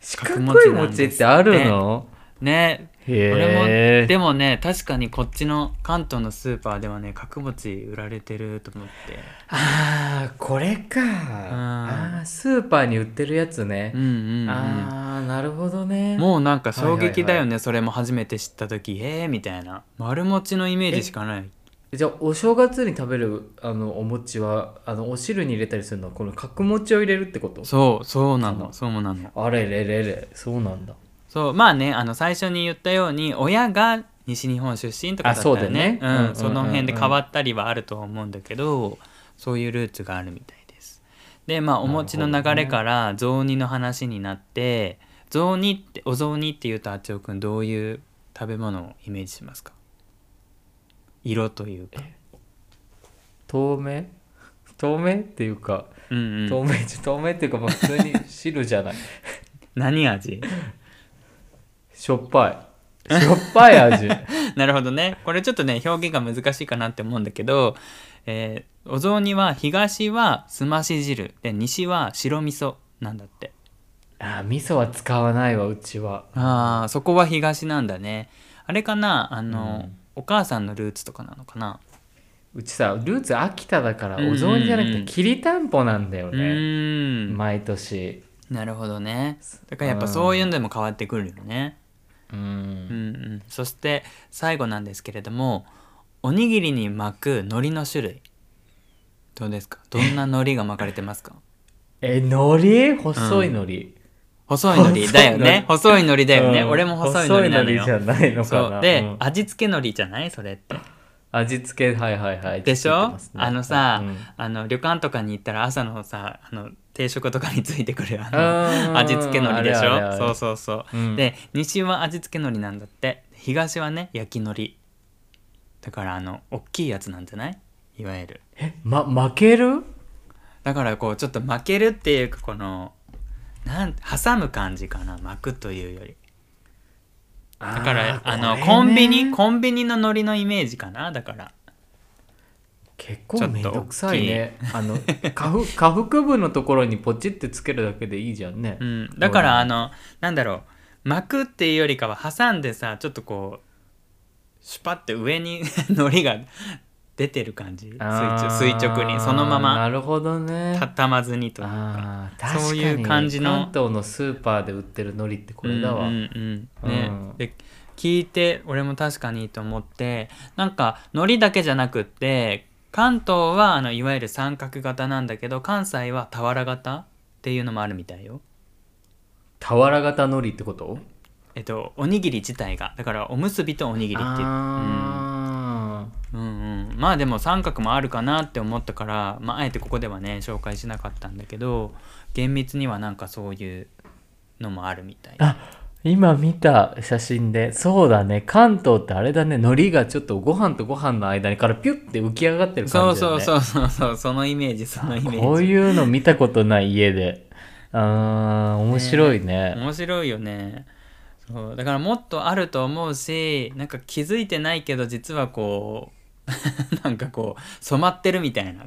Speaker 1: 四角い餅ってあるの？
Speaker 2: ね。
Speaker 1: へ
Speaker 2: 俺も
Speaker 1: え
Speaker 2: でもね確かにこっちの関東のスーパーではね角餅売られてると思って。
Speaker 1: ああこれか。あースーパーに売ってるやつね。
Speaker 2: うんうん、うん、
Speaker 1: ああなるほどね。
Speaker 2: もうなんか衝撃だよね、
Speaker 1: はいはい
Speaker 2: それも初めて知った時。えー、みたいな。丸餅のイメージしかない
Speaker 1: じゃあお正月に食べるあのお餅はあのお汁に入れたりするのはこの角餅を入れるってこと？
Speaker 2: そうそうなの。そうなの。
Speaker 1: あれれれれそうなんだ。
Speaker 2: そうまあねあの最初に言ったように親が西日本出身とかだったらね。
Speaker 1: あそうだよね。うん
Speaker 2: うん、その辺で変わったりはあるとは思うんだけどそういうルーツがあるみたいです。でまあお餅の流れから雑煮の話になって雑煮ってお雑煮っていうとあっちおくんどういう食べ物をイメージしますか？色というか。
Speaker 1: 透明？(laughs) 透明っていうか、
Speaker 2: うんうん。
Speaker 1: 透明透明っていうかまあ普通に汁じゃない。(laughs)
Speaker 2: 何味？
Speaker 1: しょっぱい。しょっぱい味。(laughs)
Speaker 2: なるほどね。これちょっとね表現が難しいかなって思うんだけど、えーお雑煮は東はすまし汁で西は白味噌なんだって。
Speaker 1: あー味噌は使わないわうちは。
Speaker 2: あーそこは東なんだね。あれかな？あの、
Speaker 1: うん
Speaker 2: お母さんのルーツとかなのかな？
Speaker 1: うちさルーツ秋田だから
Speaker 2: うんうんうん
Speaker 1: お雑煮じゃなくてきりたんぽなんだよ
Speaker 2: う
Speaker 1: ね、毎年。
Speaker 2: なるほどね。だからやっぱそういうのでも変わってくるよね。
Speaker 1: う
Speaker 2: うんうん。そして最後なんですけれどもおにぎりに巻く海苔の種類。どうですか？どんな海苔が巻かれてますか？(laughs)
Speaker 1: え海苔？細い海苔、
Speaker 2: 細い海苔だよね。細い海苔だよね、
Speaker 1: うん。
Speaker 2: 俺も細い海苔なのよ。
Speaker 1: じゃないのかな。
Speaker 2: で、
Speaker 1: うん。
Speaker 2: 味付け海苔じゃない？それって。
Speaker 1: 味付けはいはいはい。
Speaker 2: でしょ、
Speaker 1: ね。
Speaker 2: あのさ、
Speaker 1: うん。
Speaker 2: あの旅館とかに行ったら朝のさあの定食とかについてくる味付け海苔でしょ？そうそうそう、
Speaker 1: うん。
Speaker 2: で西は味付け海苔なんだって。東はね焼き海苔だからあの大きいやつなんじゃない？いわゆる。
Speaker 1: えま負ける？
Speaker 2: だからこうちょっと負けるっていうかこのなん挟む感じかな巻くというより。だからあの、コンビニコンビニの海苔のイメージかなだから。
Speaker 1: 結構めんどくさいね。あの下腹 (laughs) 下腹部のところにポチってつけるだけでいいじゃんね、
Speaker 2: うん、だからあのなんだろう。巻くっていうよりかは挟んでさちょっとこうシュパって上に (laughs) 海苔が出てる感じ？垂直垂直にそのまま
Speaker 1: なるほどね。
Speaker 2: 畳まずにとか。そういう感じの。
Speaker 1: 関東のスーパーで売ってる海苔ってこれだわ、
Speaker 2: うんうんうん。ね。
Speaker 1: うん。
Speaker 2: で聞いて俺も確かにと思ってなんか海苔だけじゃなくって関東はあのいわゆる三角型なんだけど関西は俵型っていうのもあるみたいよ。
Speaker 1: 俵型海苔ってこと？
Speaker 2: えっとおにぎり自体が。だからおむすびとおにぎりっていう。
Speaker 1: あ
Speaker 2: うんうん、まあでも三角もあるかなって思ったから、まあ、あえてここではね紹介しなかったんだけど厳密にはなんかそういうのもあるみたい。
Speaker 1: ーあ今見た写真でそうだね。関東ってあれだね。海苔がちょっとご飯とご飯の間にからピュッて浮き上がってる
Speaker 2: そう
Speaker 1: 感じだね。
Speaker 2: そうそうそうそうそのイメージそのイメージ。
Speaker 1: こういうの見たことない家で。あー面白いね
Speaker 2: 面白いよね。そう。だからもっとあると思うしなんか気づいてないけど実はこう (laughs) なんかこう染まってるみたいな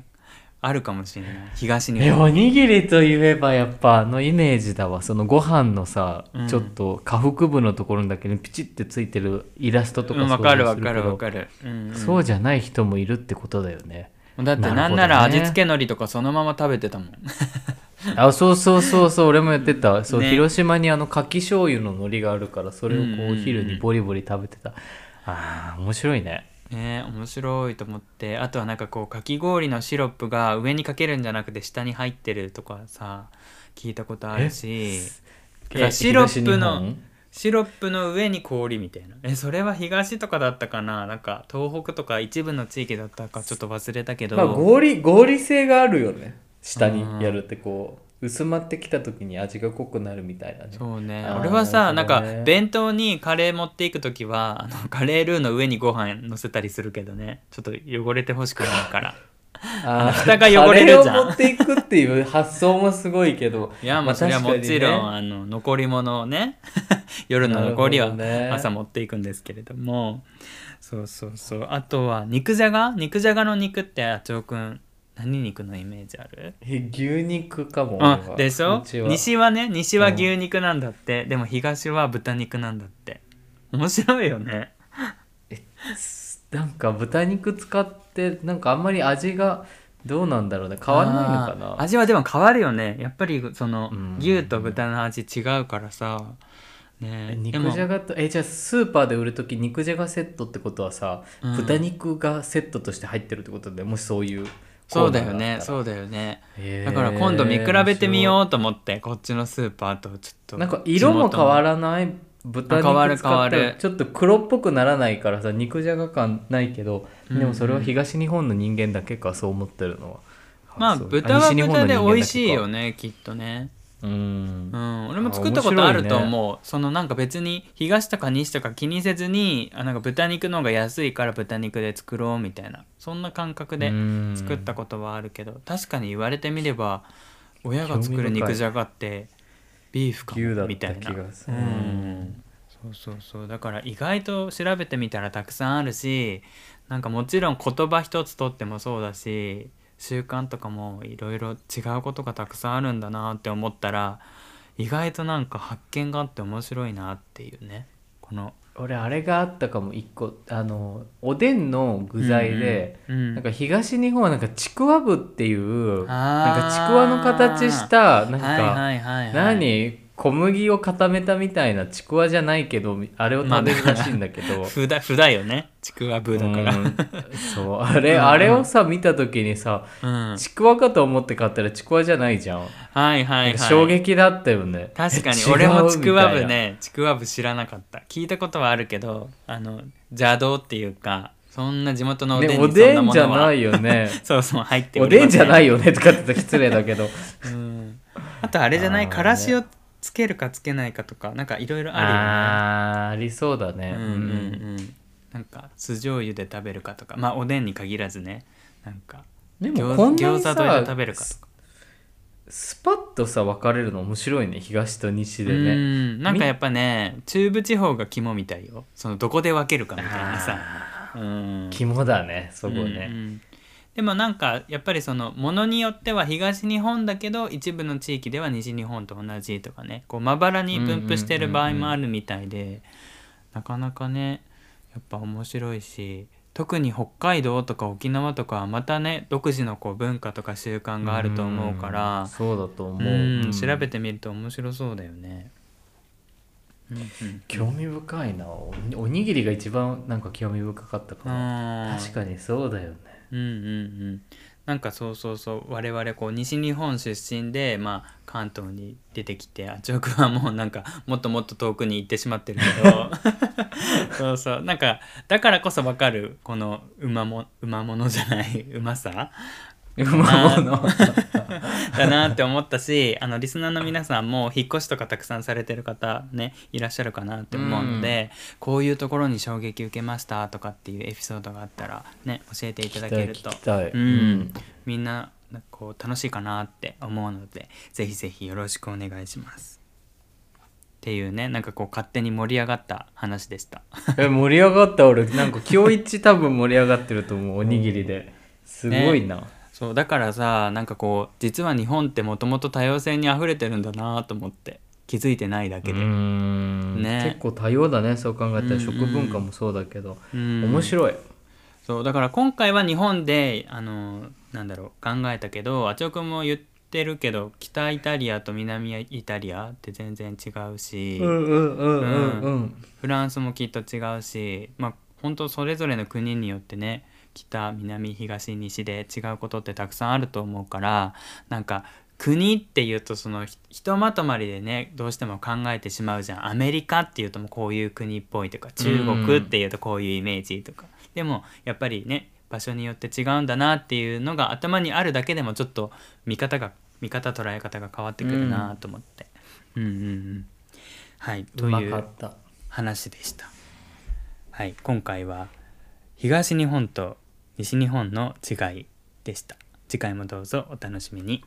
Speaker 2: あるかもしれない。東に
Speaker 1: えおにぎりといえばやっぱあのイメージだわ。そのご飯のさ、
Speaker 2: うん。
Speaker 1: ちょっと下腹部のところだけにピチってついてるイラストとか
Speaker 2: うんかるわか
Speaker 1: る
Speaker 2: わかる、うんうん。
Speaker 1: そうじゃない人もいるってことだよね。
Speaker 2: だって
Speaker 1: な
Speaker 2: んなら味付け海苔とかそのまま食べてたもん。(laughs)
Speaker 1: あそうそうそうそう俺もやってた。そう、
Speaker 2: ね。
Speaker 1: 広島にあのかき醤油の海苔があるからそれをこ
Speaker 2: うんうんう
Speaker 1: うん。お昼にボリボリ食べてた、あー面白いね
Speaker 2: ね面白いと思って。あとはなんかこうかき氷のシロップが上にかけるんじゃなくて下に入ってるとかさ聞いたことあるし。シロップの
Speaker 1: 本
Speaker 2: シロップの上に氷みたいな。えそれは東とかだったかな？なんか東北とか一部の地域だったかちょっと忘れたけど、
Speaker 1: まあ合理合理性があるよね。下にやるってこう薄まってきた時に味が濃くなるみたいなね。
Speaker 2: そうね。俺はさな,、ん
Speaker 1: なるほどね。
Speaker 2: か弁当にカレー持っていく時はあのカレールーの上にご飯乗せたりするけどね。ちょっと汚れてほしくないから。(laughs)
Speaker 1: あー
Speaker 2: 蓋が汚れるじゃん。
Speaker 1: カレーを持っていくっていう発想もすごいけど。
Speaker 2: いやも
Speaker 1: まあ
Speaker 2: うそれはもちろん、
Speaker 1: 確か
Speaker 2: あの残り物をね (laughs) 夜の残りは朝持っていくんですけれども。そうそうそう。あとは肉じゃが？肉じゃがの肉ってあちょうくん何肉のイメージある？
Speaker 1: え牛肉かも
Speaker 2: あでしょ？西はね西は牛肉なんだって、でも東は豚肉なんだって。面白いよね。
Speaker 1: なんか豚肉使ってなんかあんまり味がどうなんだろうね。変わらないのかな？
Speaker 2: 味はでも変わるよね。やっぱりその
Speaker 1: うん。
Speaker 2: 牛と豚の味違うからさ。ね。
Speaker 1: 肉じゃがとえじゃあスーパーで売る時肉じゃがセットってことはさ、
Speaker 2: うん。
Speaker 1: 豚肉がセットとして入ってるってことでもしそういう
Speaker 2: そうだよね。
Speaker 1: う
Speaker 2: そうだよね。だから今度見比べてみようと思ってこっちのスーパーとちょっと
Speaker 1: なんか色も変わ
Speaker 2: る
Speaker 1: らない？豚
Speaker 2: 変わる
Speaker 1: 肉使った
Speaker 2: 変わる
Speaker 1: らちょっと黒っぽくならないからさ肉じゃが感ないけど、
Speaker 2: うん
Speaker 1: でもそれは東日本の人間だけかそう思ってるのは。
Speaker 2: まあ豚は豚で美味しいよねきっとね
Speaker 1: うん。
Speaker 2: うん。俺も作ったことあると思う、そのなんか別に東とか西とか気にせずにあなんか豚肉の方が安いから豚肉で作ろうみたいな。そんな感覚で
Speaker 1: うん。
Speaker 2: 作ったことはあるけど確かに言われてみれば親が作る肉じゃがってビーフかみたいな
Speaker 1: 気がする。
Speaker 2: うん。そうそうそう。だから意外と調べてみたらたくさんあるしなんかもちろん言葉一つとってもそうだし習慣とかもいろいろ違うことがたくさんあるんだなって思ったら意外となんか発見があって面白いなっていうね。この
Speaker 1: 俺あれがあったかも一個。あのおでんの具材で、
Speaker 2: うんうん
Speaker 1: なんか東日本はなんかちくわぶっていうなんかちくわの形したなんか、
Speaker 2: はいはいはいはい。
Speaker 1: 何？小麦を固めたみたいなちくわじゃないけどあれを食べるらしいんだけど、(laughs)
Speaker 2: ふだふだよね。ちくわぶだから。
Speaker 1: うん。そう。あれ、あれをさ見た時にさ
Speaker 2: うん。
Speaker 1: ちくわかと思って買ったらちくわじゃないじゃん、
Speaker 2: はいはいはい。
Speaker 1: 衝撃だったよね。
Speaker 2: 確かに。
Speaker 1: え
Speaker 2: 俺もちくわぶね。ちくわぶ知らなかった。聞いたことはあるけどあの邪道っていうかそんな地元のおでん
Speaker 1: ね、
Speaker 2: にそん
Speaker 1: おで
Speaker 2: なんものは、
Speaker 1: じゃないよね。
Speaker 2: そうそう入って
Speaker 1: おでんじゃない
Speaker 2: よ、(laughs)
Speaker 1: よねとかって言ったら失礼だけど。
Speaker 2: うん、あとあれじゃない？
Speaker 1: ね
Speaker 2: からしをつけるかつけないかとかなんかいろいろあるよね。
Speaker 1: あーありそうだね、
Speaker 2: うんうんうん。なんか酢醤油で食べるかとか。まあおでんに限らずね。なんか
Speaker 1: でも
Speaker 2: 餃
Speaker 1: こんなに
Speaker 2: 餃子
Speaker 1: さ
Speaker 2: 添えで食べるかとか。
Speaker 1: スパッとさ分かれるの面白いね。東と西で
Speaker 2: う
Speaker 1: ね
Speaker 2: ん。なんかやっぱね中部地方が肝みたいよ。そのどこで分けるかみたいなさ。うん。
Speaker 1: 肝だねそこ
Speaker 2: うんう
Speaker 1: ね、
Speaker 2: んでもなんかやっぱりそのものによっては東日本だけど一部の地域では西日本と同じとかね。こうまばらに分布してる場合もあるみたいでなかなかねやっぱ面白いし特に北海道とか沖縄とかはまたね独自のこう文化とか習慣があると思うから
Speaker 1: んそうだと思う、
Speaker 2: うん
Speaker 1: うん。
Speaker 2: 調べてみると面白そうだよね。うんうん
Speaker 1: 興味深いな。おにぎりが一番なんか興味深かったかな確かにそうだよね
Speaker 2: うんうんうん。なんかそうそうそう。我々こう西日本出身で、まあ、関東に出てきてあちおくんはもうなんかもっともっと遠くに行ってしまってるけど。(laughs) そうそう。なんかだからこそ分かるこのうまもうまものじゃないうまさ (laughs) だなって思ったしあのリスナーの皆さんも引っ越しとかたくさんされてる方ねいらっしゃるかなって思うので、こういうところに衝撃受けましたとかっていうエピソードがあったらね教えていただけると
Speaker 1: 聞きたい聞きたい。
Speaker 2: うん。みんなこう楽しいかなって思うのでぜひぜひよろしくお願いします。っていうねなんかこう勝手に盛り上がった話でした。
Speaker 1: え盛り上がった？俺なんか今日一多分盛り上がってると思う。おにぎりで。すごいな、
Speaker 2: そうだからさなんかこう実は日本ってもともと多様性にあふれてるんだなと思って気づいてないだけ
Speaker 1: う
Speaker 2: で。
Speaker 1: ん。
Speaker 2: ね。
Speaker 1: 結構多様だねそう考えたら食文化もそうだけど、
Speaker 2: うん。
Speaker 1: 面白い。
Speaker 2: そうだから今回は日本であのなんだろう考えたけどあちおくんも言ってるけど北イタリアと南イタリアって全然違うし、フランスもきっと違うしまあ本当それぞれの国によってね北南東西で違うことってたくさんあると思うからなんか国っていうとそのひひとまとまりでねどうしても考えてしまうじゃん。アメリカっていうともうこういう国っぽいとか中国っていうとこういうイメージとか、でもやっぱりね場所によって違うんだなっていうのが頭にあるだけでもちょっと見方が見方捉え方が変わってくるなと思って、うん、うんうん。はいという話でした。はい、今回は東日本と西日本の違いでした。次回もどうぞお楽しみに。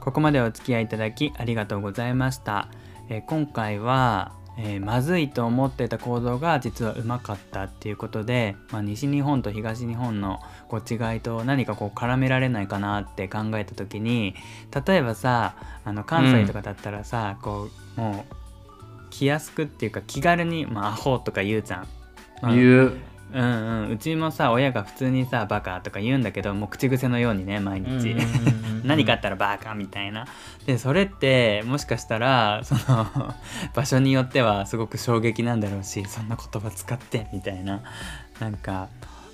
Speaker 2: ここまでお付き合いいただきありがとうございました、えー今回は、えーまずいと思ってた行動が実はうまかったっていうことで、まあ、西日本と東日本のこう違いと何かこう絡められないかなって考えた時に例えばさあの関西とかだったらさ、こうもう気安くっていうか気軽に「まあ、アホ」とか言うじゃん。まあ
Speaker 1: 言う
Speaker 2: うんうん、うちもさ親が普通にさ「バカ」とか言うんだけどもう口癖のようにね毎日。何かあったらバカみたいな。でそれってもしかしたらその (laughs) 場所によってはすごく衝撃なんだろうしそんな言葉使ってみたいな。なんか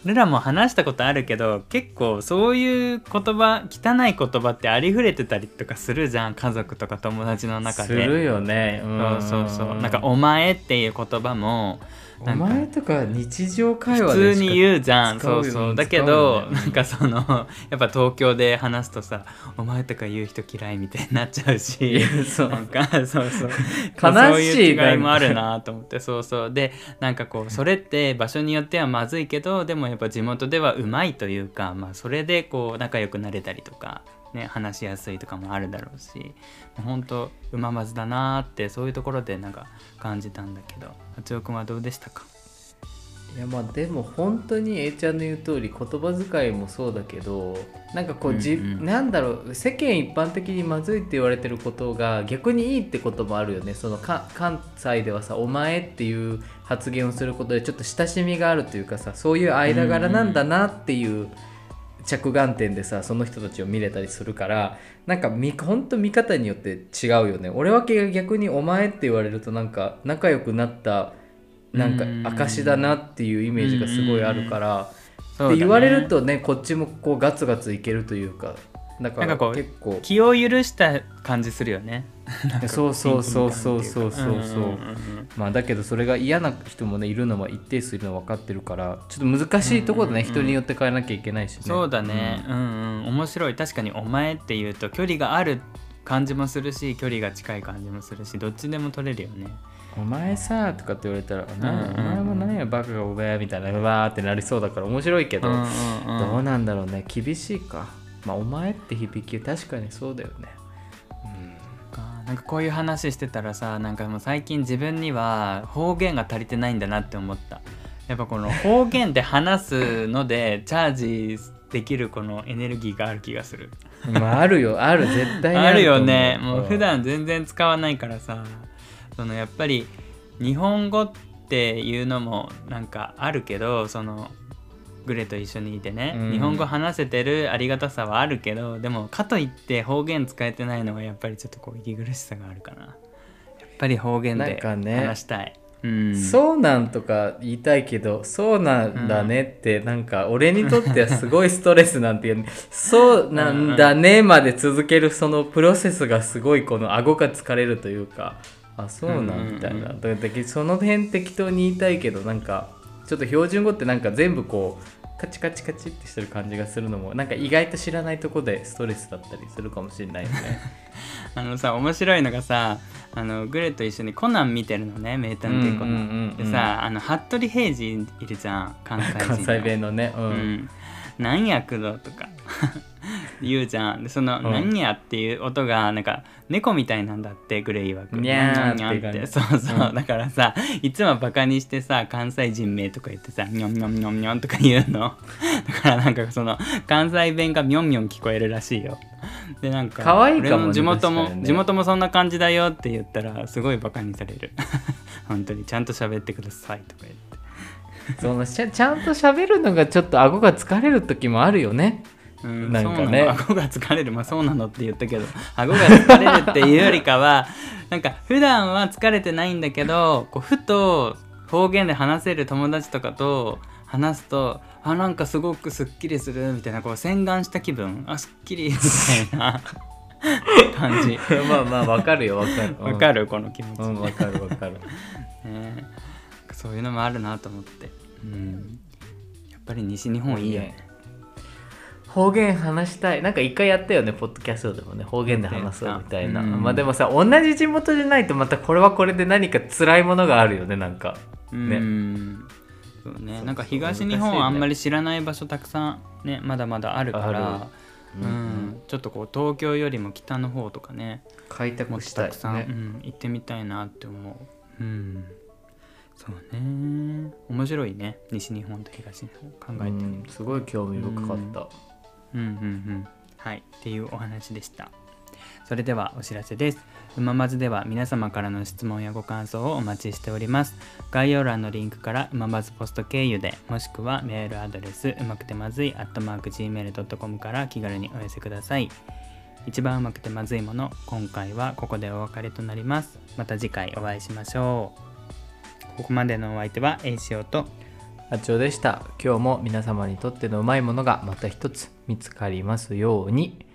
Speaker 2: 俺らも話したことあるけど結構そういう言葉汚い言葉ってありふれてたりとかするじゃん家族とか友達の中で。
Speaker 1: するよね。
Speaker 2: そうそうそう。なんか「お前」っていう言葉も
Speaker 1: お前とか日常会話
Speaker 2: 普通に言うじゃん。そうそう。
Speaker 1: うん
Speaker 2: だけど、なんかその (laughs) やっぱ東京で話すとさ「お前」とか言う人嫌いみたいになっちゃうし。
Speaker 1: そう。
Speaker 2: なんかそうそう。(laughs)
Speaker 1: 悲しい
Speaker 2: そういう違いもあるなと思って。そうそう。でなんかこうそれって場所によってはまずいけどでもやっぱ地元ではうまいというか、まあ、それでこう仲良くなれたりとか、ね、話しやすいとかもあるだろうし本当うままずだなーってそういうところでなんか感じたんだけど八尾くんはどうでしたか？
Speaker 1: いやまあでも本当に A ちゃんの言う通り言葉遣いもそうだけどなんかこうじ、
Speaker 2: うんうん。
Speaker 1: なんだろう世間一般的にまずいって言われてることが逆にいいってこともあるよね。そのか関西ではさ「お前」っていう発言をすることでちょっと親しみがあるというかさそういう間柄なんだなっていう着眼点でさその人たちを見れたりするからなんかみほんと見方によって違うよね。俺は逆に「お前」って言われるとなんか仲良くなったなんか
Speaker 2: うん。
Speaker 1: 証だなっていうイメージがすごいあるから
Speaker 2: そうだね。
Speaker 1: で言われるとねこっちもこうガツガツいけるというかだから
Speaker 2: なんかこう
Speaker 1: 結構。
Speaker 2: 気を許した感じするよね。(laughs)
Speaker 1: そうそうそうそうそうそう。そうまあだけどそれが嫌な人もねいるのは一定数いるのは分かってるからちょっと難しいところだね、人によって変えなきゃいけないしね。
Speaker 2: そうだね、うん、うん面白い。確かに「お前」って言うと距離がある感じもするし距離が近い感じもするしどっちでも取れるよね。
Speaker 1: お前さとかって言われたら、お前も何やバカがお前みたいなわーってなりそうだから面白いけど、どうなんだろうね。厳しいかまあお前って響き確かにそうだよね。
Speaker 2: かなんかこういう話してたらさなんかもう最近自分には方言が足りてないんだなって思った。やっぱこの方言で話すのでチャージできるこのエネルギーがある気がする。
Speaker 1: まああるよ。ある。絶対に
Speaker 2: あるよね。もう普段全然使わないからさそのやっぱり日本語っていうのもなんかあるけどそのグレと一緒にいてね、
Speaker 1: うん。
Speaker 2: 日本語話せてるありがたさはあるけどでもかといって方言使えてないのがやっぱりちょっとこう息苦しさがあるかな。やっぱり方言で話したい、うん。
Speaker 1: そうなんとか言いたいけどそうなんだねって、なんか俺にとってはすごいストレスなんていう (laughs) そうなんだねまで続けるそのプロセスがすごいこの顎が疲れるというかあそうなんみたいな、
Speaker 2: うん
Speaker 1: だからその辺適当に言いたいけどなんかちょっと標準語ってなんか全部こうカチカチカチってしてる感じがするのもなんか意外と知らないとこでストレスだったりするかもしれないよね。(laughs)
Speaker 2: あのさ面白いのがさあのグレと一緒にコナン見てるのね名探偵コナン、でさあの服部平次いるじゃん関西人。の
Speaker 1: 関西弁のね、うん。
Speaker 2: うん、なんやくどとか言うじゃん。でその、
Speaker 1: うん。
Speaker 2: なんやっていう音がなんか猫みたいなんだってグレイ曰く。
Speaker 1: にゃー
Speaker 2: にゃんにゃん
Speaker 1: って。
Speaker 2: そうそう、
Speaker 1: うん
Speaker 2: だからさいつもバカにしてさ関西人名とか言ってさにょんにょんにょんにょんとか言うの。だからなんかその関西弁がみょんみょん聞こえるらしいよ。でなんか
Speaker 1: 可愛いかもね
Speaker 2: 俺の地元も、地元もそんな感じだよって言ったらすごいバカにされる。(laughs) 本当にちゃんと喋ってくださいとか言って。
Speaker 1: そのちゃちゃんと喋るのがちょっと顎が疲れる時もあるよね。
Speaker 2: うん、
Speaker 1: なんかね。
Speaker 2: 顎が疲れる。まあそうなのって言ったけど。顎が疲れるっていうよりかは (laughs) なんか普段は疲れてないんだけどこうふと方言で話せる友達とかと話すとあなんかすごくすっきりするみたいなこう洗顔した気分。あすっきりみたいな。感じ。(laughs)
Speaker 1: まあまあわかるよ。わかる。
Speaker 2: わかるこの気持ち、
Speaker 1: うんわかるわかる。(laughs)
Speaker 2: ね。そういうのもあるなと思って、うん、やっぱり西日本いいよね
Speaker 1: 方言話したい。なんか一回やったよねポッドキャストでもね。方言で話そうみたいな、
Speaker 2: うん。
Speaker 1: まあでもさ同じ地元じゃないとまたこれはこれで何か辛いものがあるよねなんか。
Speaker 2: う
Speaker 1: ね。
Speaker 2: んそうねなんか東日本はあんまり知らない場所たくさんねまだまだあるから。
Speaker 1: ある
Speaker 2: う
Speaker 1: うん
Speaker 2: ん、ちょっとこう東京よりも北の方とかね
Speaker 1: 開拓したい
Speaker 2: たくさん、
Speaker 1: ね
Speaker 2: うん、行ってみたいなって思う。うん。そうね。面白いね西日本と東日本。考えて
Speaker 1: うん。すごい興味深かった、
Speaker 2: うんうんうん。はい。っていうお話でした。それではお知らせです。うままずでは皆様からの質問やご感想をお待ちしております。概要欄のリンクからうままずポスト経由でもしくはメールアドレスうまくてまずい gmail.com から気軽にお寄せください。一番うまくてまずいもの今回はここでお別れとなります。また次回お会いしましょう。ここまでのお相手はえいしおと
Speaker 1: あちおでした。今日も皆様にとってのうまいものがまた一つ見つかりますように。